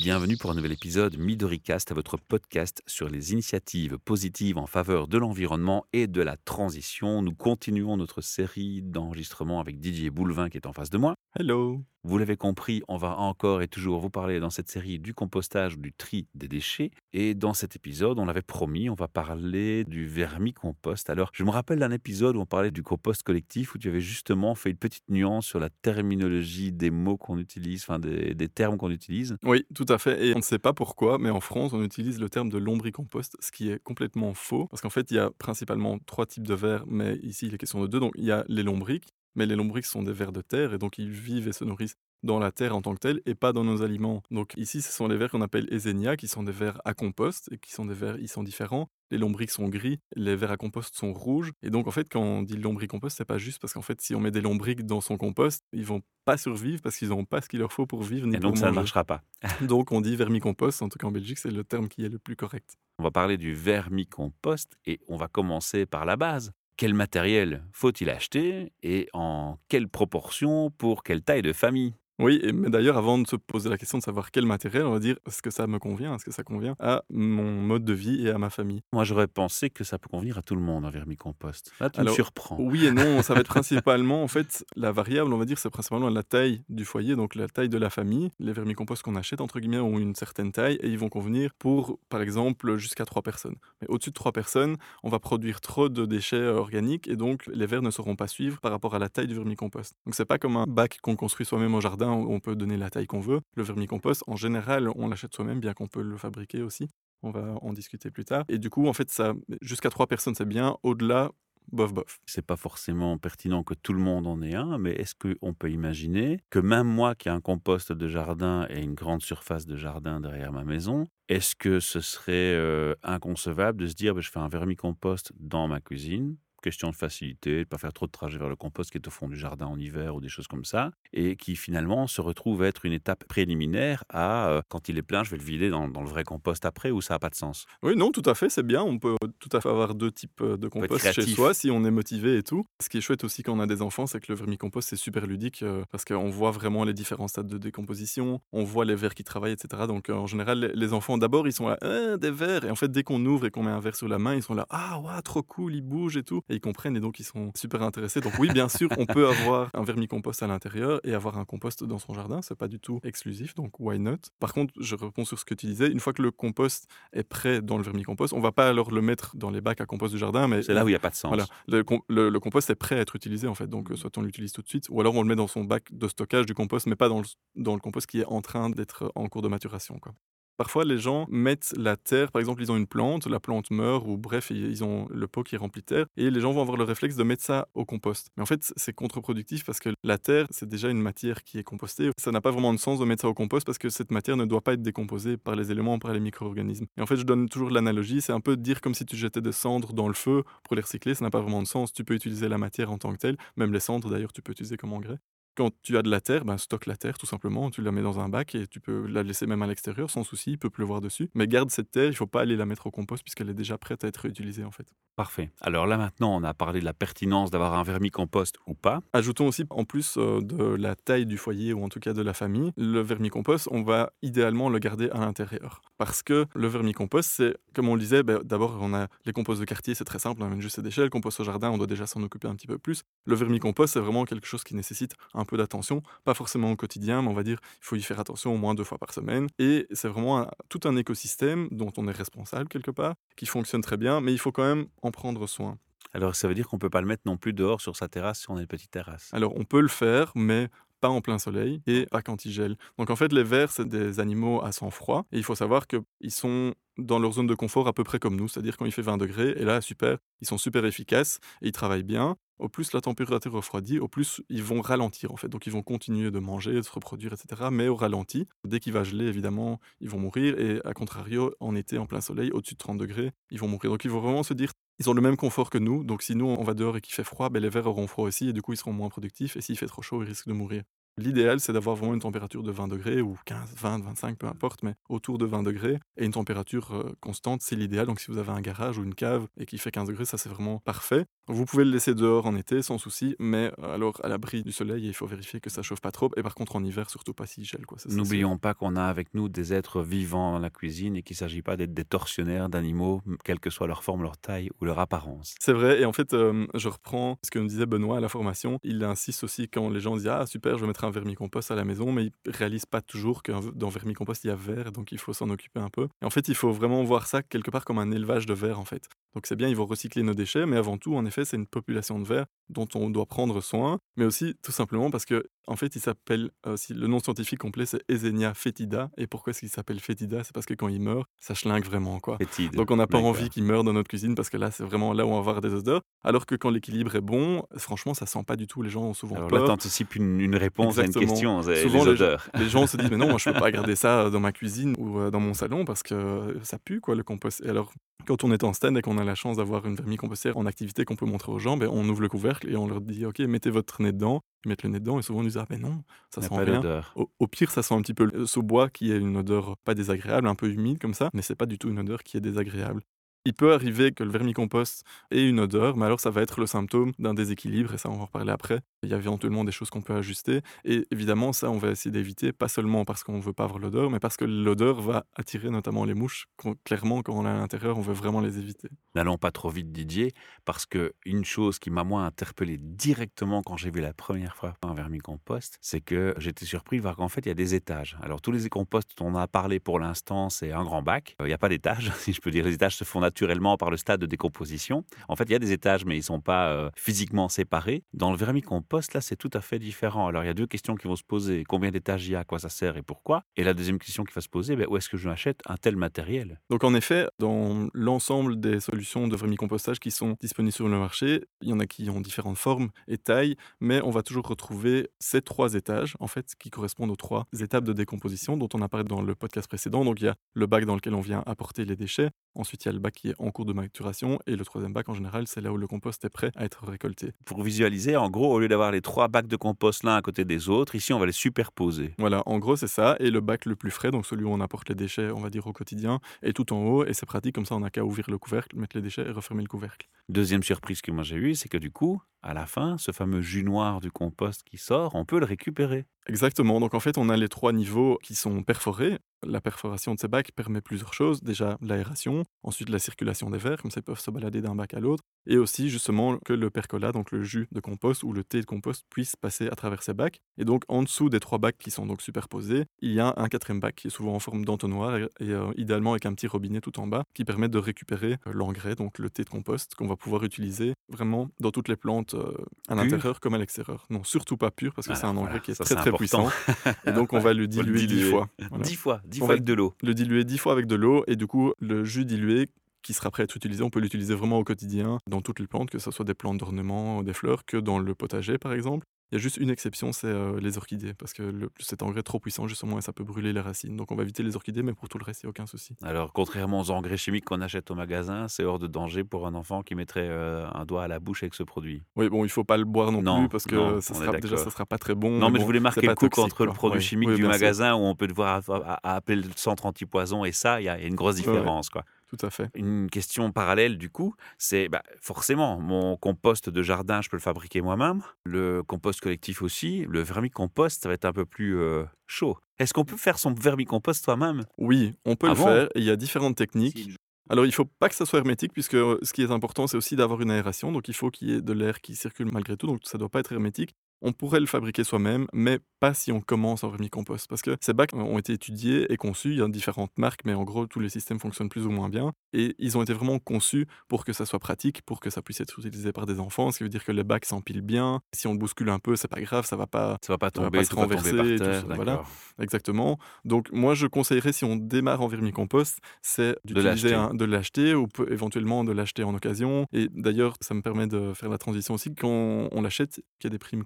Bienvenue pour un nouvel épisode Midoricast, votre podcast sur les initiatives positives en faveur de l'environnement et de la transition. Nous continuons notre série d'enregistrements avec Didier Boulevin qui est en face de moi. Hello Vous l'avez compris, on va encore et toujours vous parler dans cette série du compostage, du tri des déchets. Et dans cet épisode, on l'avait promis, on va parler du vermicompost. Alors, je me rappelle d'un épisode où on parlait du compost collectif, où tu avais justement fait une petite nuance sur la terminologie des mots qu'on utilise, enfin des, des termes qu'on utilise. Oui, tout fait. Et on ne sait pas pourquoi, mais en France, on utilise le terme de lombricompost, ce qui est complètement faux. Parce qu'en fait, il y a principalement trois types de vers, mais ici, il est question de deux. Donc, il y a les lombrics, mais les lombrics sont des vers de terre, et donc ils vivent et se nourrissent dans la terre en tant que telle et pas dans nos aliments. Donc ici, ce sont les vers qu'on appelle Esénia, qui sont des vers à compost et qui sont des vers, ils sont différents. Les lombrics sont gris, les vers à compost sont rouges. Et donc en fait, quand on dit lombricompost, c'est pas juste parce qu'en fait, si on met des lombrics dans son compost, ils vont pas survivre parce qu'ils n'auront pas ce qu'il leur faut pour vivre ni Et donc pour ça ne marchera pas. Donc on dit vermicompost, en tout cas en Belgique, c'est le terme qui est le plus correct. On va parler du vermicompost et on va commencer par la base. Quel matériel faut-il acheter et en quelle proportion pour quelle taille de famille? Oui, et- mais d'ailleurs, avant de se poser la question de savoir quel matériel, on va dire est-ce que ça me convient, est-ce que ça convient à mon mode de vie et à ma famille? Moi, j'aurais pensé que ça peut convenir à tout le monde, un vermicompost. Là, tu me Alors, surprends. Oui et non, ça va être principalement, en fait, la variable, on va dire, c'est principalement la taille du foyer, donc la taille de la famille. Les vermicomposts qu'on achète, entre guillemets, ont une certaine taille et ils vont convenir pour, par exemple, jusqu'à trois personnes. Mais au-dessus de trois personnes, on va produire trop de déchets euh, organiques et donc les vers ne sauront pas suivre par rapport à la taille du vermicompost. Donc c'est pas comme un bac qu'on construit soi-même au jardin où on peut donner la taille qu'on veut. Le vermicompost, en général, on l'achète soi-même, bien qu'on peut le fabriquer aussi. On va en discuter plus tard. Et du coup, en fait, ça, jusqu'à trois personnes, c'est bien. Au-delà, bof bof. C'est pas forcément pertinent que tout le monde en ait un, mais est-ce qu'on peut imaginer que même moi qui ai un compost de jardin et une grande surface de jardin derrière ma maison, est-ce que ce serait euh, inconcevable de se dire ben, je fais un vermicompost dans ma cuisine Question de facilité, de ne pas faire trop de trajet vers le compost qui est au fond du jardin en hiver ou des choses comme ça, et qui finalement se retrouve être une étape préliminaire à euh, quand il est plein, je vais le vider dans, dans le vrai compost après, ou ça n'a pas de sens? Oui, non, tout à fait, c'est bien. On peut tout à fait avoir deux types euh, de compost chez soi si on est motivé et tout. Ce qui est chouette aussi quand on a des enfants, c'est que le vermicompost, c'est super ludique euh, parce qu'on voit vraiment les différents stades de décomposition, on voit les vers qui travaillent, etc. Donc euh, en général, les- enfants, d'abord, ils sont là, Ah, des vers? Et en fait, dès qu'on ouvre et qu'on met un verre sur la main, ils sont là, ah, ouais, trop cool, ils bougent et tout. Et ils comprennent et donc ils sont super intéressés. Donc oui, bien sûr, on peut avoir un vermicompost à l'intérieur et avoir un compost dans son jardin. C'est pas du tout exclusif, donc why not? Par contre, je réponds sur ce que tu disais. Une fois que le compost est prêt dans le vermicompost, on va pas alors le mettre dans les bacs à compost du jardin, mais C'est là où il n'y a pas de sens. voilà, le, com- le- le compost est prêt à être utilisé en fait. Donc euh, soit on l'utilise tout de suite, ou alors on le met dans son bac de stockage du compost, mais pas dans le, dans le compost qui est en train d'être en cours de maturation. Quoi. Parfois, les gens mettent la terre, par exemple, ils ont une plante, la plante meurt, ou bref, ils ont le pot qui est rempli de terre, et les gens vont avoir le réflexe de mettre ça au compost. Mais en fait, c'est contre-productif parce que la terre, c'est déjà une matière qui est compostée. Ça n'a pas vraiment de sens de mettre ça au compost parce que cette matière ne doit pas être décomposée par les éléments, par les micro-organismes. Et en fait, je donne toujours l'analogie, c'est un peu dire comme si tu jetais des cendres dans le feu pour les recycler, ça n'a pas vraiment de sens. Tu peux utiliser la matière en tant que telle, même les cendres d'ailleurs, tu peux utiliser comme engrais. Quand tu as de la terre, ben, stocke la terre tout simplement, tu la mets dans un bac et tu peux la laisser même à l'extérieur sans souci, il peut pleuvoir dessus. Mais garde cette terre, il faut pas aller la mettre au compost puisqu'elle est déjà prête à être réutilisée en fait. Parfait. Alors là maintenant, on a parlé de la pertinence d'avoir un vermicompost ou pas. Ajoutons aussi, en plus euh, de la taille du foyer ou en tout cas de la famille, le vermicompost, on va idéalement le garder à l'intérieur. Parce que le vermicompost, c'est, comme on le disait, ben, d'abord, on a les composts de quartier, c'est très simple, on amène juste ses déchets. Le compost au jardin, on doit déjà s'en occuper un petit peu plus. Le vermicompost, c'est vraiment quelque chose qui nécessite un peu d'attention, pas forcément au quotidien, mais on va dire, il faut y faire attention au moins deux fois par semaine. Et c'est vraiment un- tout un écosystème dont on est responsable quelque part, qui fonctionne très bien, mais il faut quand même en prendre soin. Alors ça veut dire qu'on peut pas le mettre non plus dehors sur sa terrasse si on a une petite terrasse? Alors, on peut le faire, mais pas en plein soleil et pas quand il gèle. Donc, en fait, les vers, c'est des animaux à sang froid. Et il faut savoir qu'ils sont dans leur zone de confort à peu près comme nous, c'est-à-dire quand il fait 20 degrés, et là, super, ils sont super efficaces et ils travaillent bien. Au plus la température refroidit, au plus ils vont ralentir en fait. Donc ils vont continuer de manger, de se reproduire, etc. Mais au ralenti. Dès qu'il va geler, évidemment, ils vont mourir. Et à contrario, en été, en plein soleil, au-dessus de 30 degrés, ils vont mourir. Donc il faut vraiment se dire, ils ont le même confort que nous. Donc si nous, on va dehors et qu'il fait froid, ben, les vers auront froid aussi. Et du coup, ils seront moins productifs. Et s'il fait trop chaud, ils risquent de mourir. L'idéal, c'est d'avoir vraiment une température de 20 degrés ou 15, 20, 25, peu importe, mais autour de 20 degrés. Et une température euh, constante, c'est l'idéal. Donc si vous avez un garage ou une cave et qui fait 15 degrés, ça c'est vraiment parfait. Vous pouvez le laisser dehors en été sans souci, mais euh, alors à l'abri du soleil, il faut vérifier que ça chauffe pas trop. Et par contre en hiver, surtout pas s'il gèle. N'oublions pas qu'on a avec nous des êtres vivants dans la cuisine et qu'il ne s'agit pas d'être des tortionnaires d'animaux, quelle que soit leur forme, leur taille ou leur apparence. C'est vrai, et en fait, euh, je reprends ce que nous disait Benoît à la formation. Il insiste aussi quand les gens disent Ah, super, je vais mettre un vermicompost à la maison, mais ils réalisent pas toujours que dans vermicompost, il y a verre, donc il faut s'en occuper un peu. Et en fait, il faut vraiment voir ça quelque part comme un élevage de vers, en fait. Donc c'est bien, ils vont recycler nos déchets, mais avant tout, en effet, c'est une population de vers dont on doit prendre soin, mais aussi tout simplement parce que, en fait, il s'appelle, euh, si le nom scientifique complet, c'est Ezenia fetida. Et pourquoi est-ce qu'il s'appelle fetida? C'est parce que quand il meurt, ça schlingue vraiment, quoi. Fétide. Donc on n'a pas envie qu'il meure dans notre cuisine parce que là, c'est vraiment là où on va avoir des odeurs. Alors que quand l'équilibre est bon, franchement, ça sent pas du tout. Les gens ont souvent Alors là, peur. t'anticipes une, une réponse à une question, Souvent, les les gens- odeurs. Les gens se disent mais non, moi, je peux pas garder ça dans ma cuisine ou euh, dans mon salon parce que ça pue quoi le compost. Et alors quand on est en stand et qu'on a la chance d'avoir une vermicompostière en activité qu'on peut montrer aux gens, ben, on ouvre le couvercle et on leur dit ok mettez votre nez dedans. Ils mettent le nez dedans et souvent ils disent ah ben non, ça sent pas rien. Au, au pire, ça sent un petit peu le sous-bois qui est une odeur pas désagréable, un peu humide comme ça, mais c'est pas du tout une odeur qui est désagréable. Il peut arriver que le vermicompost ait une odeur, mais alors ça va être le symptôme d'un déséquilibre, et ça on va en reparler après. Il y a éventuellement des choses qu'on peut ajuster, et évidemment ça on va essayer d'éviter, pas seulement parce qu'on ne veut pas avoir l'odeur, mais parce que l'odeur va attirer notamment les mouches. Clairement, quand on est à l'intérieur, on veut vraiment les éviter. N'allons pas trop vite, Didier, parce que une chose qui m'a moi interpellé directement quand j'ai vu la première fois un vermicompost, c'est que j'étais surpris de voir qu'en fait il y a des étages. Alors tous les composts dont on a parlé pour l'instant, c'est un grand bac. Euh, Il n'y a pas d'étage, si je peux dire. Les étages se font naturellement par le stade de décomposition. En fait, il y a des étages, mais ils sont pas euh, physiquement séparés. Dans le vermicompost, là, c'est tout à fait différent. Alors il y a deux questions qui vont se poser combien d'étages il y a, à quoi ça sert et pourquoi? Et la deuxième question qui va se poser, ben, où est-ce que je m'achète un tel matériel? Donc en effet, dans l'ensemble des solutions de vermicompostage qui sont disponibles sur le marché, il y en a qui ont différentes formes et tailles, mais on va toujours retrouver ces trois étages, en fait, qui correspondent aux trois étapes de décomposition dont on a parlé dans le podcast précédent. Donc il y a le bac dans lequel on vient apporter les déchets, ensuite il y a le bac qui est en cours de maturation, et le troisième bac en général, c'est là où le compost est prêt à être récolté. Pour visualiser, en gros, au lieu d'avoir les trois bacs de compost l'un à côté des autres, ici on va les superposer. Voilà, en gros c'est ça, et le bac le plus frais, donc celui où on apporte les déchets, on va dire au quotidien, est tout en haut, et c'est pratique, comme ça on n'a qu'à ouvrir le couvercle, mettre les déchets et refermer le couvercle. Deuxième surprise que moi j'ai eue, c'est que du coup, à la fin, ce fameux jus noir du compost qui sort, on peut le récupérer. Exactement. Donc en fait, on a les trois niveaux qui sont perforés. La perforation de ces bacs permet plusieurs choses. Déjà l'aération, ensuite la circulation des verres, comme ça ils peuvent se balader d'un bac à l'autre, et aussi justement que le percolat, donc le jus de compost ou le thé de compost, puisse passer à travers ces bacs. Et donc en dessous des trois bacs qui sont donc superposés, il y a un quatrième bac qui est souvent en forme d'entonnoir et, euh, idéalement avec un petit robinet tout en bas qui permet de récupérer euh, l'engrais, donc le thé de compost, qu'on va pouvoir utiliser vraiment dans toutes les plantes euh, à l'intérieur comme à l'extérieur. Non, surtout pas pur parce que c'est un engrais voilà, qui est ça, très très important. puissant. Et donc on va le diluer dix fois. Voilà. Dix fois, dix On fois avec de l'eau. Le diluer dix fois avec de l'eau et du coup le jus dilué qui sera prêt à être utilisé, on peut l'utiliser vraiment au quotidien dans toutes les plantes, que ce soit des plantes d'ornement, des fleurs, que dans le potager par exemple. Il y a juste une exception, c'est euh, les orchidées, parce que le, cet engrais trop puissant justement et ça peut brûler les racines. Donc on va éviter les orchidées, mais pour tout le reste, il n'y a aucun souci. Alors, contrairement aux engrais chimiques qu'on achète au magasin, c'est hors de danger pour un enfant qui mettrait euh, un doigt à la bouche avec ce produit. Oui, bon, il faut pas le boire non, Non, plus parce que non, ça sera, déjà ça sera pas très bon. Non, mais je bon, voulais marquer le coup toxique, entre le produit chimique oui, du sûr. magasin où on peut devoir a- appeler le centre antipoison et ça, il y a il y a une grosse ouais. différence. quoi. Tout à fait. Une question parallèle, du coup, c'est bah, forcément, mon compost de jardin, je peux le fabriquer moi-même. Le compost collectif aussi. Le vermicompost, ça va être un peu plus euh, chaud. Est-ce qu'on peut faire son vermicompost soi-même? Oui, on peut Ah le bon? faire. Il y a différentes techniques. Alors, il faut pas que ça soit hermétique, puisque euh, ce qui est important, c'est aussi d'avoir une aération. Donc, il faut qu'il y ait de l'air qui circule malgré tout. Donc, ça doit pas être hermétique. On pourrait le fabriquer soi-même, mais pas si on commence en vermicompost. Parce que ces bacs ont été étudiés et conçus. Il y a différentes marques, mais en gros, tous les systèmes fonctionnent plus ou moins bien. Et ils ont été vraiment conçus pour que ça soit pratique, pour que ça puisse être utilisé par des enfants. Ce qui veut dire que les bacs s'empilent bien. Si on le bouscule un peu, c'est pas grave, ça va pas Ça va pas Ça va tomber, pas se tomber renverser par et tout terre. ça, voilà. Exactement. Donc moi je conseillerais si on démarre en vermicompost, c'est d'utiliser de l'acheter ou peut- éventuellement de l'acheter en occasion. Et d'ailleurs ça me permet de faire la transition aussi quand on l'achète, qu'il y a des primes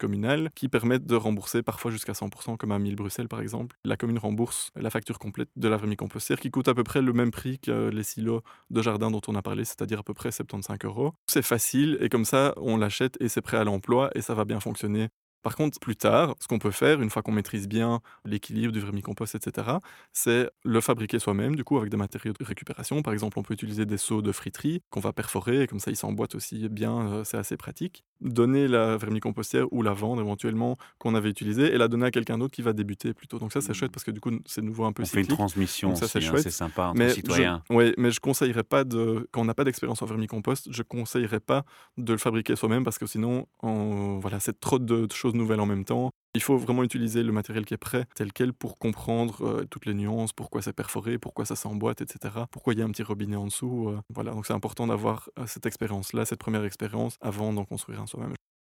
qui permettent de rembourser parfois jusqu'à 100% comme à 1000 Bruxelles par exemple. La commune rembourse la facture complète de la vermicompostière qui coûte à peu près le même prix que les silos de jardin dont on a parlé, c'est-à-dire à peu près 75 euros. C'est facile et comme ça on l'achète et c'est prêt à l'emploi et ça va bien fonctionner Par contre, plus tard, ce qu'on peut faire, une fois qu'on maîtrise bien l'équilibre du vermicompost, etc., c'est le fabriquer soi-même, du coup, avec des matériaux de récupération. Par exemple, on peut utiliser des seaux de friterie qu'on va perforer, et comme ça, ils s'emboîtent aussi bien, euh, c'est assez pratique. Donner la vermicompostière ou la vendre éventuellement qu'on avait utilisée et la donner à quelqu'un d'autre qui va débuter plutôt. Donc ça, c'est chouette parce que du coup, c'est nouveau un peu On fait une transmission Donc ça, c'est hein, chouette. c'est sympa entre Mais citoyens. je, ouais, mais je conseillerais pas de, quand on n'a pas d'expérience en vermicompost, je conseillerais pas de le fabriquer soi-même parce que sinon, on- voilà, c'est trop de, de choses nouvelles en même temps. Il faut vraiment utiliser le matériel qui est prêt tel quel pour comprendre euh, toutes les nuances, pourquoi c'est perforé, pourquoi ça s'emboîte, etc. Pourquoi il y a un petit robinet en dessous. euh, voilà, donc c'est important d'avoir euh, cette expérience-là, cette première expérience avant d'en construire un soi-même.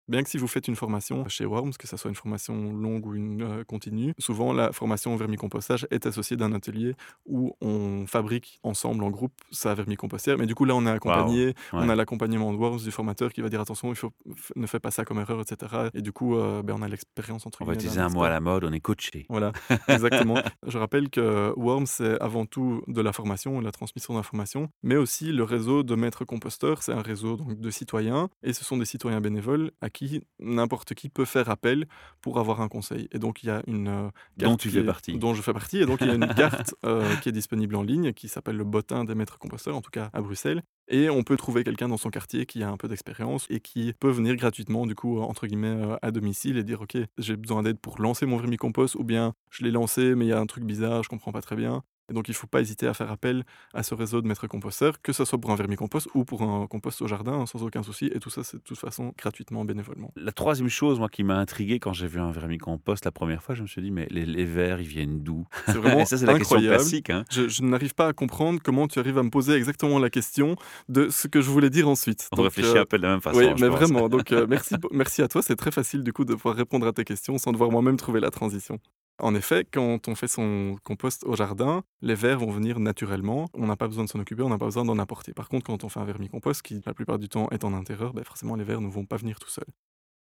Bien que si vous faites une formation chez Worms, que ce soit une formation longue ou une euh, continue, souvent la formation au vermicompostage est associée d'un atelier où on fabrique ensemble en groupe sa vermicompostière. Mais du coup, là, on est accompagné, on Ouais. a l'accompagnement de Worms du formateur qui va dire attention, il faut, f- ne fais pas ça comme erreur, etc. Et du coup, euh, ben, on a l'expérience entre On va guillemets utiliser un mot à la mode, on est coaché. Voilà, exactement. Je rappelle que Worms, c'est avant tout de la formation, de la transmission d'informations, mais aussi le réseau de maîtres composteurs. C'est un réseau donc, de citoyens, et ce sont des citoyens bénévoles à qui n'importe qui peut faire appel pour avoir un conseil. Et donc, il y a une euh, Dont carte tu qui fais est- partie. Dont je fais partie. Et donc, il y a une carte euh, qui est disponible en ligne, qui s'appelle le bottin des maîtres composteurs, en tout cas à Bruxelles. Et on peut trouver quelqu'un dans son quartier qui a un peu d'expérience et qui peut venir gratuitement, du coup, entre guillemets, euh, à domicile et dire Ok, j'ai besoin d'aide pour lancer mon vermicompost, ou bien je l'ai lancé, mais il y a un truc bizarre, je comprends pas très bien. Et donc, il ne faut pas hésiter à faire appel à ce réseau de maîtres composteurs, que ce soit pour un vermicompost ou pour un compost au jardin, hein, sans aucun souci. Et tout ça, c'est de toute façon gratuitement, bénévolement. La troisième chose, moi, qui m'a intrigué quand j'ai vu un vermicompost la première fois, je me suis dit, mais les, les vers, ils viennent d'où? C'est vraiment ça, c'est la question classique. hein. Je, je n'arrive pas à comprendre comment tu arrives à me poser exactement la question de ce que je voulais dire ensuite. On Donc, réfléchit euh, un peu de la même façon. oui, mais pense. vraiment. Donc, euh, merci, merci à toi. C'est très facile du coup de pouvoir répondre à tes questions sans devoir moi-même trouver la transition. En effet, quand on fait son compost au jardin, les vers vont venir naturellement. On n'a pas besoin de s'en occuper, on n'a pas besoin d'en apporter. Par contre, quand on fait un vermicompost, qui la plupart du temps est en intérieur, ben forcément les vers ne vont pas venir tout seuls.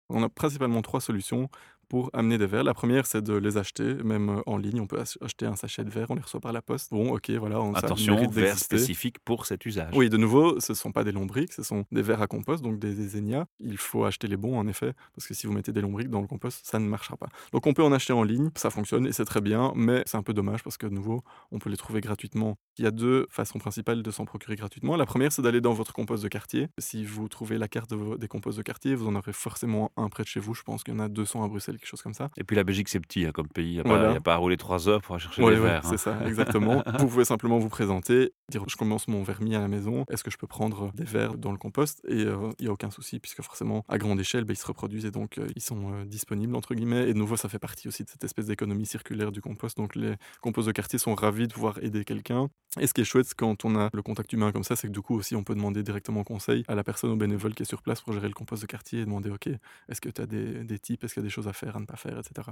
On a principalement trois solutions pour amener des verres. La première, c'est de les acheter, même euh, en ligne. On peut ach- acheter un sachet de verre, on les reçoit par la poste. Bon, ok, voilà, on, Attention, mérite vers d'exister. spécifique pour cet usage. Oui, de nouveau, ce ne sont pas des lombriques, ce sont des verres à compost, donc des, des. Il faut acheter les bons, en effet, parce que si vous mettez des lombriques dans le compost, ça ne marchera pas. Donc on peut en acheter en ligne, ça fonctionne et c'est très bien, mais c'est un peu dommage parce que de nouveau, on peut les trouver gratuitement. Il y a deux façons principales de s'en procurer gratuitement. La première, c'est d'aller dans votre compost de quartier. Si vous trouvez la carte de vos- des composts de quartier, vous en aurez forcément un près de chez vous. Je pense qu'il y en a 200 à Bruxelles, quelque chose comme ça. Et puis la Belgique, c'est petit hein, comme pays. Il n'y a, pas- Voilà. y a pas à rouler trois heures pour aller chercher Ouais, les ouais, verres. c'est hein. ça, exactement. vous pouvez simplement vous présenter, dire je commence mon vermis à la maison, est-ce que je peux prendre des verres dans le compost? Et euh, il n'y a aucun souci, puisque forcément, à grande échelle, ben, ils se reproduisent et donc euh, ils sont euh, disponibles, entre guillemets. Et de nouveau, ça fait partie aussi de cette espèce d'économie circulaire du compost. Donc les composts de quartier sont ravis de pouvoir aider quelqu'un. Et ce qui est chouette c'est quand on a le contact humain comme ça, c'est que du coup aussi, on peut demander directement conseil à la personne, au bénévole qui est sur place pour gérer le compost de quartier et demander, OK, est-ce que tu as des, des types, est-ce qu'il y a des choses à à ne pas faire, etc.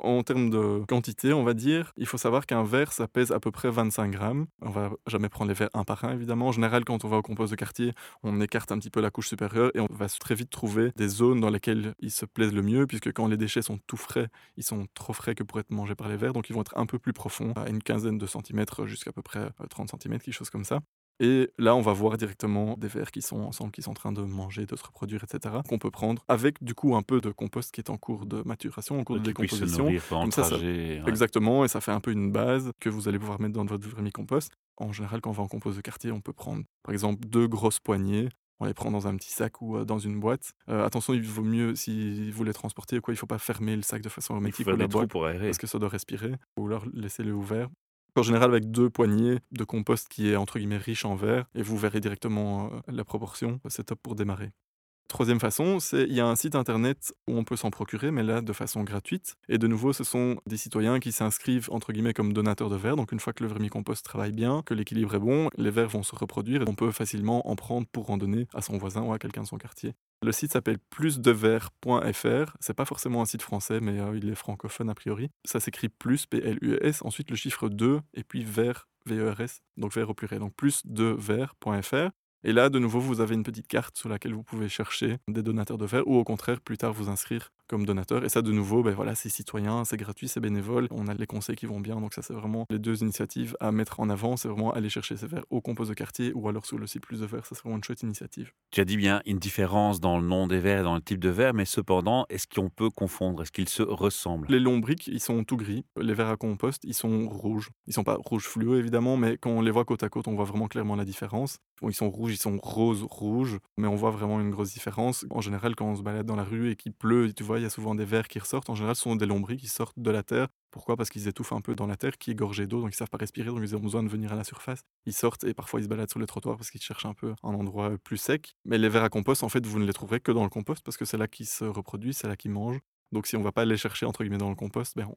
En termes de quantité, on va dire, il faut savoir qu'un verre, ça pèse à peu près 25 grammes. On va jamais prendre les verres un par un, évidemment. En général, quand on va au compost de quartier, on écarte un petit peu la couche supérieure et on va très vite trouver des zones dans lesquelles ils se plaisent le mieux, puisque quand les déchets sont tout frais, ils sont trop frais que pour être mangés par les vers, donc ils vont être un peu plus profonds, à une quinzaine de centimètres jusqu'à peu près euh, 30 centimètres, quelque chose comme ça. Et là, on va voir directement des vers qui sont ensemble, qui sont en train de manger, de se reproduire, etc., qu'on peut prendre avec du coup un peu de compost qui est en cours de maturation, en cours de décomposition. Comme ça, ça- trajet. ouais. Exactement, et ça fait un peu une base que vous allez pouvoir mettre dans votre vermicompost. En général, quand on va en compost de quartier, on peut prendre par exemple deux grosses poignées. On les prend dans un petit sac ou euh, dans une boîte. Euh, attention, il vaut mieux, si vous les transportez, ou quoi, il ne faut pas fermer le sac de façon hermétique ou la boîte pour aérer. parce que ça doit respirer, ou alors laissez-le ouvert. En général, avec deux poignées de compost qui est entre guillemets riche en verre, et vous verrez directement euh, la proportion, c'est top pour démarrer. Troisième façon, c'est il y a un site internet où on peut s'en procurer, mais là de façon gratuite. Et de nouveau, ce sont des citoyens qui s'inscrivent entre guillemets comme donateurs de verre. Donc une fois que le vermicompost travaille bien, que l'équilibre est bon, les verres vont se reproduire et on peut facilement en prendre pour en donner à son voisin ou à quelqu'un de son quartier. Le site s'appelle plusdeverre.fr. C'est pas forcément un site français, mais euh, il est francophone a priori. Ça s'écrit plus, P-L-U-S, ensuite le chiffre 2, et puis vert, V-E-R-S, donc vert au pluriel. Donc plusdeverre.fr. Et là, de nouveau, vous avez une petite carte sur laquelle vous pouvez chercher des donateurs de verre ou au contraire, plus tard, vous inscrire comme donateur. Et ça, de nouveau, ben voilà, c'est citoyen, c'est gratuit, c'est bénévole. On a les conseils qui vont bien. Donc ça, c'est vraiment les deux initiatives à mettre en avant. C'est vraiment aller chercher ces verres au compost de quartier ou alors sur le site Plus de verre. Ça, c'est vraiment une chouette initiative. Tu as dit bien une différence dans le nom des verres et dans le type de verre, mais cependant, est-ce qu'on peut confondre? Est-ce qu'ils se ressemblent? Les lombriques, ils sont tout gris. Les verres à compost, ils sont rouges. Ils sont pas rouges fluo, évidemment, mais quand on les voit côte à côte, on voit vraiment clairement la différence. Bon, ils sont rouges, ils sont roses, rouges, mais on voit vraiment une grosse différence. En général, quand on se balade dans la rue et qu'il pleut, tu vois, il y a souvent des verres qui sortent, en général, ce sont des lombris qui sortent de la terre. Pourquoi? Parce qu'ils étouffent un peu dans la terre qui est gorgée d'eau, donc ils savent pas respirer, donc ils ont besoin de venir à la surface. Ils sortent et parfois ils se baladent sur les trottoirs parce qu'ils cherchent un peu un endroit plus sec. Mais les vers à compost, en fait, vous ne les trouverez que dans le compost parce que c'est là qu'ils se reproduisent, c'est là qu'ils mangent. Donc si on va pas les chercher entre guillemets dans le compost, ben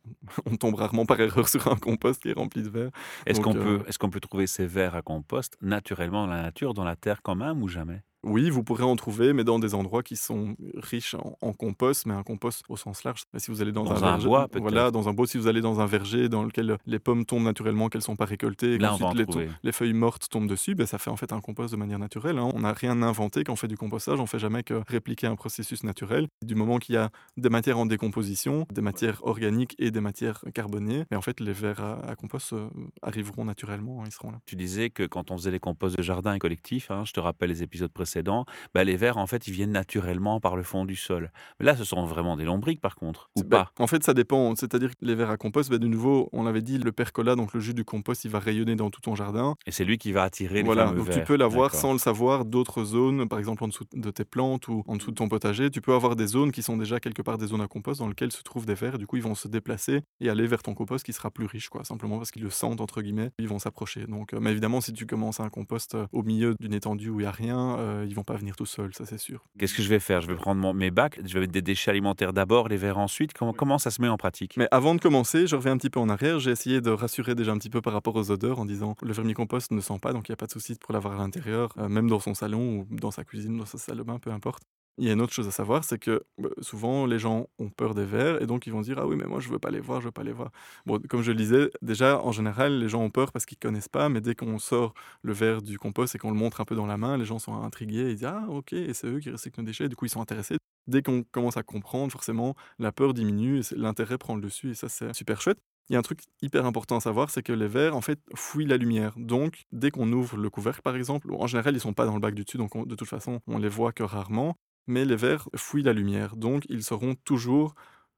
on, tombe rarement par erreur sur un compost qui est rempli de verre. Est-ce qu'on peut, est qu'on peut trouver ces vers à compost naturellement dans la nature, dans la terre quand même ou jamais? Oui, vous pourrez en trouver, mais dans des endroits qui sont riches en, compost, mais un compost au sens large. Si vous allez dans, un, verger, bois, voilà, dans un bois, si vous allez dans un verger dans lequel les pommes tombent naturellement, qu'elles sont pas récoltées, et Là, les, les, feuilles mortes tombent dessus, ben, ça fait en fait un compost de manière naturelle. Hein. On n'a rien inventé quand on fait du compostage, on fait jamais que répliquer un processus naturel. Du moment qu'il y a des matières en décomposition, des matières organiques et des matières carbonées, mais en fait les vers à, compost euh, arriveront naturellement, hein, ils seront là. Tu disais que quand on faisait les composts de jardin et collectifs, hein, je te rappelle les épisodes précédents, ben, les vers, en fait, ils viennent naturellement par le fond du sol. Mais là, ce sont vraiment des lombriques, par contre, ou bah, pas? En fait, ça dépend. C'est-à-dire que les vers à compost, bah, de nouveau, on l'avait dit, le percola, donc le jus du compost, il va rayonner dans tout ton jardin. Et c'est lui qui va attirer les voilà, donc tu peux l'avoir sans le savoir d'autres zones, par exemple en dessous de tes plantes ou en dessous de ton potager. Tu peux avoir des zones qui sont déjà quelque part des zones à compost dans lesquelles se trouvent des vers. Du coup, ils vont se déplacer et aller vers ton compost qui sera plus riche, quoi, simplement parce qu'ils le sentent entre guillemets. Ils vont s'approcher. Donc, euh, mais évidemment, si tu commences un compost euh, au milieu d'une étendue où il y a rien, euh, ils vont pas venir tout seuls, ça c'est sûr. Qu'est-ce que je vais faire? Je vais prendre mes bacs, je vais mettre des déchets alimentaires d'abord, les verres ensuite. Comment, comment ça se met en pratique? Mais avant de commencer, je reviens un petit peu en arrière. J'ai essayé de rassurer déjà un petit peu par rapport aux odeurs en disant le vermicompost ne sent pas, donc il n'y a pas de souci pour l'avoir à l'intérieur, euh, même dans son salon ou dans sa cuisine, dans sa salle de bain, peu importe. Il y a une autre chose à savoir, c'est que bah, souvent les gens ont peur des vers et donc ils vont dire ah oui mais moi je veux pas les voir, je veux pas les voir. Bon comme je le disais déjà en général les gens ont peur parce qu'ils connaissent pas, mais dès qu'on sort le verre du compost et qu'on le montre un peu dans la main, les gens sont intrigués, ils disent ah ok et c'est eux qui recyclent nos déchets, du coup ils sont intéressés. Dès qu'on commence à comprendre, forcément la peur diminue et l'intérêt prend le dessus et ça c'est super chouette. Il y a un truc hyper important à savoir, c'est que les vers, en fait, fouillent la lumière. Donc, dès qu'on ouvre le couvercle, par exemple, en général, ils sont pas dans le bac du dessus, donc de toute façon, on les voit que rarement mais les vers fouillent la lumière, donc ils seront toujours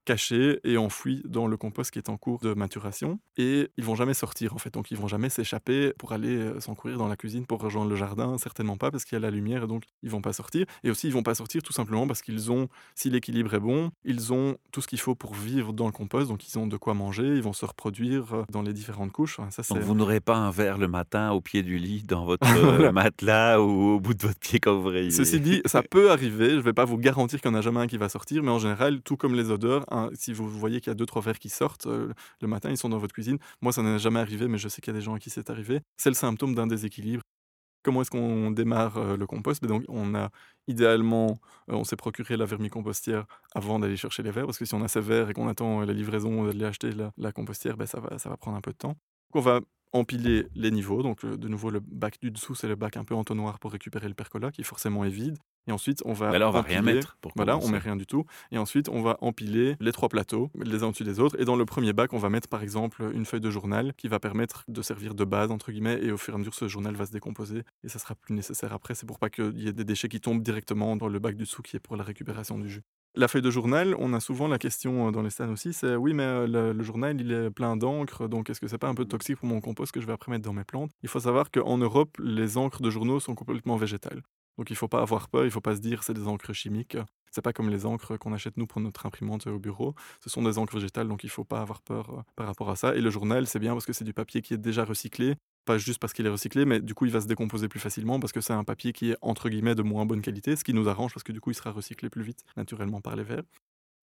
cachés et enfouis dans le compost qui est en cours de maturation. Et ils vont jamais sortir en fait, donc ils vont jamais s'échapper pour aller euh, s'encourir dans la cuisine pour rejoindre le jardin, certainement pas parce qu'il y a la lumière et donc ils vont pas sortir. Et aussi ils vont pas sortir tout simplement parce qu'ils ont, si l'équilibre est bon, ils ont tout ce qu'il faut pour vivre dans le compost, donc ils ont de quoi manger, ils vont se reproduire euh, dans les différentes couches. ça, donc vous n'aurez pas un verre le matin au pied du lit dans votre euh, matelas ou au bout de votre pied quand vous réveillez. Ceci dit, ça peut arriver, je vais pas vous garantir qu'il n'y en a jamais un qui va sortir, mais en général, tout comme les odeurs, si vous voyez qu'il y a deux, trois verres qui sortent euh, le matin, ils sont dans votre cuisine. Moi, ça n'est jamais arrivé, mais je sais qu'il y a des gens à qui c'est arrivé. C'est le symptôme d'un déséquilibre. Comment est-ce qu'on démarre euh, le compost? Ben donc, On a idéalement, euh, on s'est procuré la vermicompostière avant d'aller chercher les verres, parce que si on a ces verres et qu'on attend la livraison d'aller acheter la, la compostière, ben ça, va, ça va prendre un peu de temps. on va empiler les niveaux. Donc, de nouveau, le bac du dessous, c'est le bac un peu entonnoir pour récupérer le percola, qui forcément est vide. Et ensuite, on va. Mais là, on va rien mettre. Pour voilà, on met rien du tout. Et ensuite, on va empiler les trois plateaux, les uns au-dessus des autres. Et dans le premier bac, on va mettre par exemple une feuille de journal qui va permettre de servir de base, entre guillemets. Et au fur et à mesure, ce journal va se décomposer. Et ça sera plus nécessaire après. C'est pour pas qu'il y ait des déchets qui tombent directement dans le bac du dessous qui est pour la récupération du jus. La feuille de journal, on a souvent la question euh, dans les stands aussi, c'est oui, mais euh, le, journal, il est plein d'encre, donc est-ce que c'est pas un peu toxique pour mon compost que je vais après mettre dans mes plantes? Il faut savoir qu'en Europe, les encres de journaux sont complètement végétales. Donc il ne faut pas avoir peur, il ne faut pas se dire c'est des encres chimiques. C'est pas comme les encres qu'on achète nous pour notre imprimante au bureau. Ce sont des encres végétales, donc il ne faut pas avoir peur euh, par rapport à ça. Et le journal, c'est bien parce que c'est du papier qui est déjà recyclé. Pas juste parce qu'il est recyclé, mais du coup, il va se décomposer plus facilement parce que c'est un papier qui est entre guillemets de moins bonne qualité, ce qui nous arrange parce que du coup, il sera recyclé plus vite naturellement par les vers.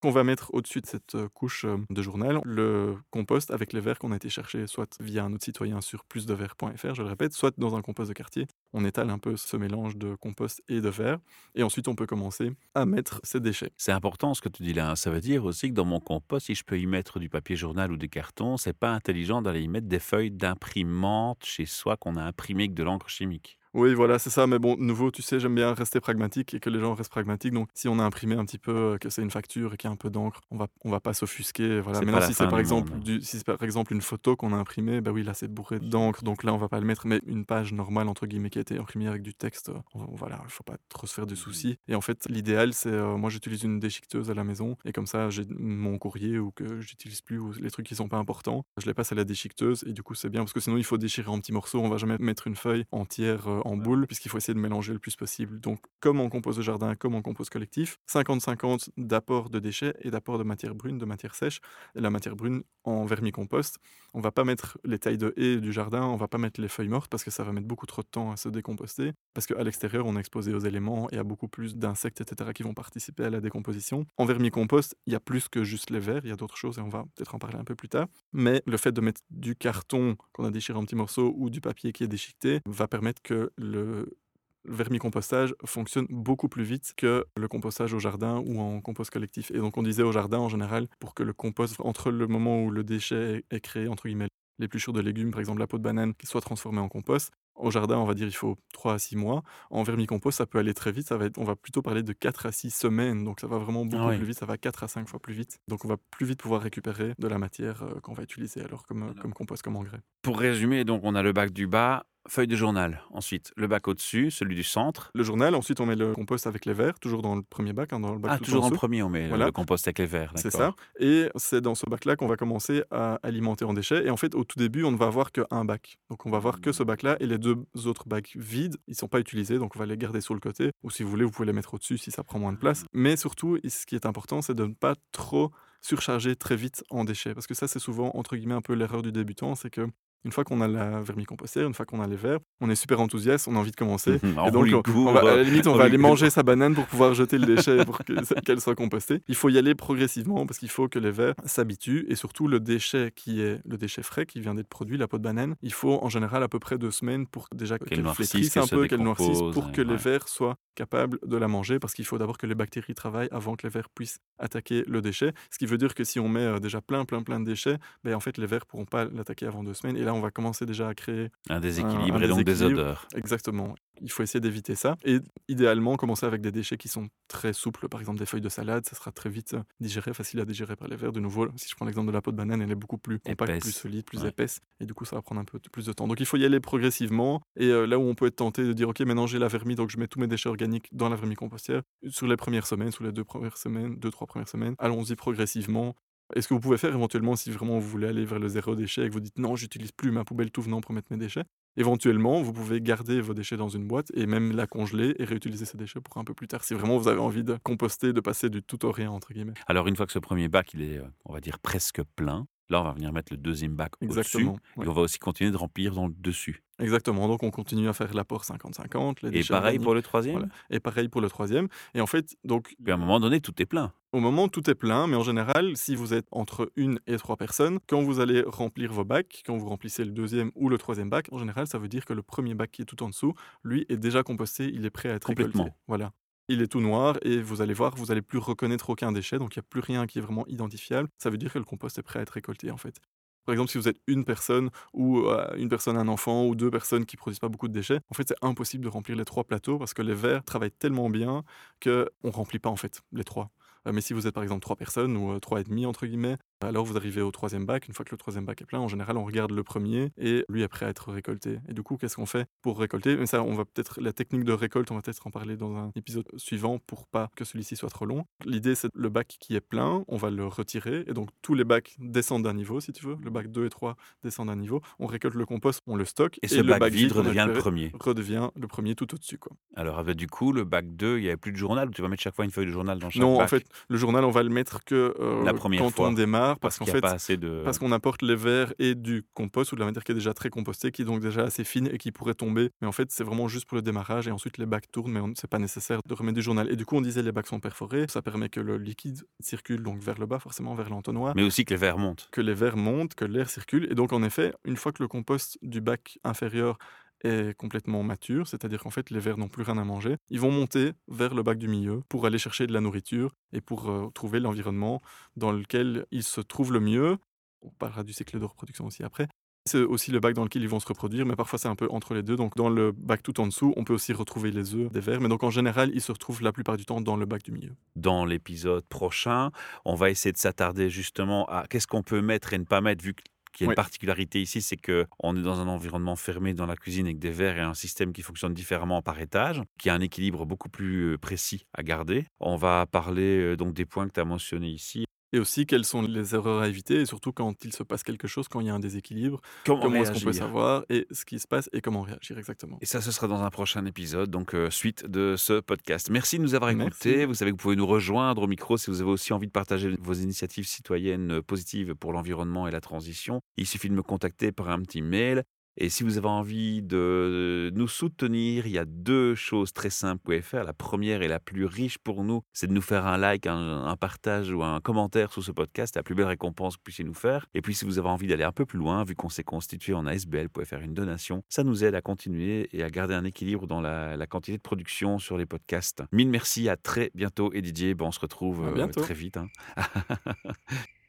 On va mettre au-dessus de cette couche de journal le compost avec les verres qu'on a été chercher, soit via un autre citoyen sur plusdeverre.fr, je le répète, soit dans un compost de quartier. On étale un peu ce mélange de compost et de verre, et ensuite on peut commencer à mettre ces déchets. C'est important ce que tu dis là. Hein. Ça veut dire aussi que dans mon compost, si je peux y mettre du papier journal ou des cartons, c'est pas intelligent d'aller y mettre des feuilles d'imprimante chez soi qu'on a imprimé avec de l'encre chimique. Oui, voilà, c'est ça. Mais bon, nouveau, tu sais, j'aime bien rester pragmatique et que les gens restent pragmatiques. Donc, si on a imprimé un petit peu, euh, que c'est une facture et qu'il y a un peu d'encre, on va, on va pas s'offusquer. Voilà. Pas la si c'est par exemple, monde. du, si c'est par exemple une photo qu'on a imprimée, bah oui, là, c'est bourré d'encre. Donc là, on va pas le mettre. Mais une page normale, entre guillemets, qui a été imprimée avec du texte, on- voilà, il faut pas trop se faire de soucis. Et en fait, l'idéal, c'est, euh, moi, j'utilise une déchiqueteuse à la maison et comme ça, j'ai mon courrier ou que j'utilise plus ou les trucs qui sont pas importants, je les passe à la déchiqueteuse et du coup, c'est bien parce que sinon, il faut déchirer en petits morceaux. On va jamais mettre une feuille entière euh, en boule puisqu'il faut essayer de mélanger le plus possible. Donc, comme en compost de jardin, comme en compost collectif, 50-50 d'apport de déchets et d'apport de matière brune, de matière sèche. Et la matière brune en vermicompost, on va pas mettre les tailles de haies du jardin, on va pas mettre les feuilles mortes parce que ça va mettre beaucoup trop de temps à se décomposter. Parce qu'à l'extérieur, on est exposé aux éléments et à beaucoup plus d'insectes, etc., qui vont participer à la décomposition. En vermicompost, il y a plus que juste les vers, il y a d'autres choses et on va peut-être en parler un peu plus tard. Mais le fait de mettre du carton qu'on a déchiré en petits morceaux ou du papier qui est déchiqueté va permettre que le vermicompostage fonctionne beaucoup plus vite que le compostage au jardin ou en compost collectif. Et donc on disait au jardin en général, pour que le compost, entre le moment où le déchet est créé, entre guillemets, l'épluchure de légumes, par exemple la peau de banane, qui soit transformée en compost, au jardin, on va dire il faut 3 à 6 mois. En vermicompost, ça peut aller très vite. Ça va être, on va plutôt parler de 4 à 6 semaines. Donc ça va vraiment beaucoup Ah oui. plus vite. Ça va 4 à 5 fois plus vite. Donc on va plus vite pouvoir récupérer de la matière euh, qu'on va utiliser alors comme, Alors. comme compost, comme engrais. Pour résumer, donc on a le bac du bas, feuille de journal. Ensuite, le bac au-dessus, celui du centre. Le journal, ensuite on met le compost avec les verres, toujours dans le premier bac, hein, dans le bac Ah, toujours en premier, on met Voilà. le compost avec les verres. C'est ça. Et c'est dans ce bac-là qu'on va commencer à alimenter en déchets. Et en fait, au tout début, on ne va avoir qu'un bac. Donc, on va avoir que ce bac-là et les deux autres bacs vides. Ils ne sont pas utilisés, donc on va les garder sur le côté. Ou si vous voulez, vous pouvez les mettre au-dessus si ça prend moins de place. Mais surtout, ce qui est important, c'est de ne pas trop surcharger très vite en déchets. Parce que ça, c'est souvent, entre guillemets, un peu l'erreur du débutant. C'est que une fois qu'on a la vermicompostière, une fois qu'on a les verres, on est super enthousiaste, on a envie de commencer. Mhm, Et on donc, on, va, à la limite, on va aller manger sa banane pour pouvoir jeter le déchet pour que- qu'elle soit compostée. Il faut y aller progressivement parce qu'il faut que les vers s'habituent et surtout le déchet qui est le déchet frais qui vient d'être produit, la peau de banane, il faut en général à peu près deux semaines pour déjà Qu'elle flétrisse qu'elle un peu, qu'elle noircisse, pour ouais, que les vers soient capables de la manger parce qu'il faut d'abord que les bactéries travaillent avant que les vers puissent attaquer le déchet. Ce qui veut dire que si on met euh, déjà plein, plein, plein de déchets, ben, en fait les vers pourront pas l'attaquer avant deux semaines et là on va commencer déjà à créer Un déséquilibre un et donc des odeurs. Exactement. Il faut essayer d'éviter ça. Et idéalement, commencer avec des déchets qui sont très souples. Par exemple, des feuilles de salade, ça sera très vite euh, digéré, facile à digérer par les vers. De nouveau, si je prends l'exemple de la peau de banane, elle est beaucoup plus compacte, Épaisse. plus solide, plus Ouais. épaisse. Et du coup, ça va prendre un peu plus de temps. Donc, il faut y aller progressivement. Et euh, là où on peut être tenté de dire, OK, maintenant j'ai la vermi, donc je mets tous mes déchets organiques dans la vermicompostière. Sur les premières semaines, sur les deux premières semaines, deux, trois premières semaines, allons-y progressivement. Et ce que vous pouvez faire éventuellement, si vraiment vous voulez aller vers le zéro déchet et que vous dites non, j'utilise plus ma poubelle tout venant pour mettre mes déchets, éventuellement, vous pouvez garder vos déchets dans une boîte et même la congeler et réutiliser ces déchets pour un peu plus tard. Si vraiment vous avez envie de composter, de passer du tout au rien, entre guillemets. Alors, une fois que ce premier bac, il est, euh, on va dire, presque plein, là, on va venir mettre le deuxième bac au-dessus. Ouais. Et on va aussi continuer de remplir dans le dessus. Exactement. Donc, on continue à faire l'apport 50-50. les Et pareil pour le troisième voilà. Et pareil pour le troisième. Et en fait, donc, Puis à un moment donné, tout est plein. Au moment, tout est plein, mais en général, si vous êtes entre une et trois personnes, quand vous allez remplir vos bacs, quand vous remplissez le deuxième ou le troisième bac, en général, ça veut dire que le premier bac qui est tout en dessous, lui, est déjà composté, il est prêt à être Complètement. récolté. Voilà. Il est tout noir et vous allez voir, vous allez plus reconnaître aucun déchet, donc il n'y a plus rien qui est vraiment identifiable. Ça veut dire que le compost est prêt à être récolté, en fait. Par exemple, si vous êtes une personne ou euh, une personne, un enfant ou deux personnes qui produisent pas beaucoup de déchets, en fait, c'est impossible de remplir les trois plateaux parce que les verres travaillent tellement bien que on remplit pas en fait les trois. Euh, mais si vous êtes par exemple trois personnes ou euh, trois et demi entre guillemets, alors vous arrivez au troisième bac. Une fois que le troisième bac est plein, en général, on regarde le premier et lui est prêt à être récolté. Et du coup, qu'est-ce qu'on fait pour récolter? Mais ça, on va peut-être la technique de récolte, on va peut-être en parler dans un épisode suivant pour pas que celui-ci soit trop long. L'idée, c'est le bac qui est plein, on va le retirer et donc tous les bacs descendent d'un niveau, si tu veux. Le bac 2 et 3 descendent d'un niveau. On récolte le compost, on le stocke Et ce le bac vide redevient le premier. redevient le premier tout au-dessus. Quoi. Alors, avec du coup, le bac 2, il n'y avait plus de journal. Tu vas mettre chaque fois une feuille de journal dans chaque Non, bac. en fait, le journal, on va le mettre que euh, La première quand fois, on démarre, parce, parce qu'en fait, pas assez de. parce qu'on apporte les verres et du compost ou de la matière qui est déjà très compostée, qui est donc déjà assez fine et qui pourrait tomber. Mais en fait, c'est vraiment juste pour le démarrage et ensuite les bacs tournent, mais c'est pas nécessaire de remettre du journal. Et du coup, on disait les bacs sont perforés, ça permet que le liquide circule donc vers le bas, forcément vers l'entonnoir. Mais aussi que les verres montent. que les verres montent, que l'air circule. Et donc, en effet, une fois que le compost du bac inférieur est complètement mature, c'est-à-dire qu'en fait, les vers n'ont plus rien à manger, ils vont monter vers le bac du milieu pour aller chercher de la nourriture et pour euh, trouver l'environnement dans lequel ils se trouvent le mieux. On parlera du cycle de reproduction aussi après. C'est aussi le bac dans lequel ils vont se reproduire, mais parfois c'est un peu entre les deux. Donc dans le bac tout en dessous, on peut aussi retrouver les œufs des vers, mais donc en général, ils se retrouvent la plupart du temps dans le bac du milieu. Dans l'épisode prochain, on va essayer de s'attarder justement à qu'est-ce qu'on peut mettre et ne pas mettre, vu qu'il y a une Oui. particularité ici, c'est qu'on est dans un environnement fermé dans la cuisine avec des verres et un système qui fonctionne différemment par étage, qui a un équilibre beaucoup plus euh, précis à garder. On va parler euh, donc des points que tu as mentionnés ici. Et aussi, quelles sont les erreurs à éviter, et surtout quand il se passe quelque chose, quand il y a un déséquilibre, Comment, comment est-ce qu'on peut savoir, et ce qui se passe, et comment réagir exactement. Et ça, ce sera dans un prochain épisode, donc euh, suite de ce podcast. Merci de nous avoir Merci. écoutés. Vous savez que vous pouvez nous rejoindre au micro si vous avez aussi envie de partager vos initiatives citoyennes euh, positives pour l'environnement et la transition. Il suffit de me contacter par un petit mail. Et si vous avez envie de nous soutenir, il y a deux choses très simples que vous pouvez faire. La première et la plus riche pour nous, c'est de nous faire un like, un, un partage ou un commentaire sur ce podcast. C'est la plus belle récompense que vous puissiez nous faire. Et puis si vous avez envie d'aller un peu plus loin, vu qu'on s'est constitué en ASBL, vous pouvez faire une donation. Ça nous aide à continuer et à garder un équilibre dans la, la quantité de production sur les podcasts. Mille merci, à très bientôt. Et Didier, ben, on se retrouve euh, très vite. hein.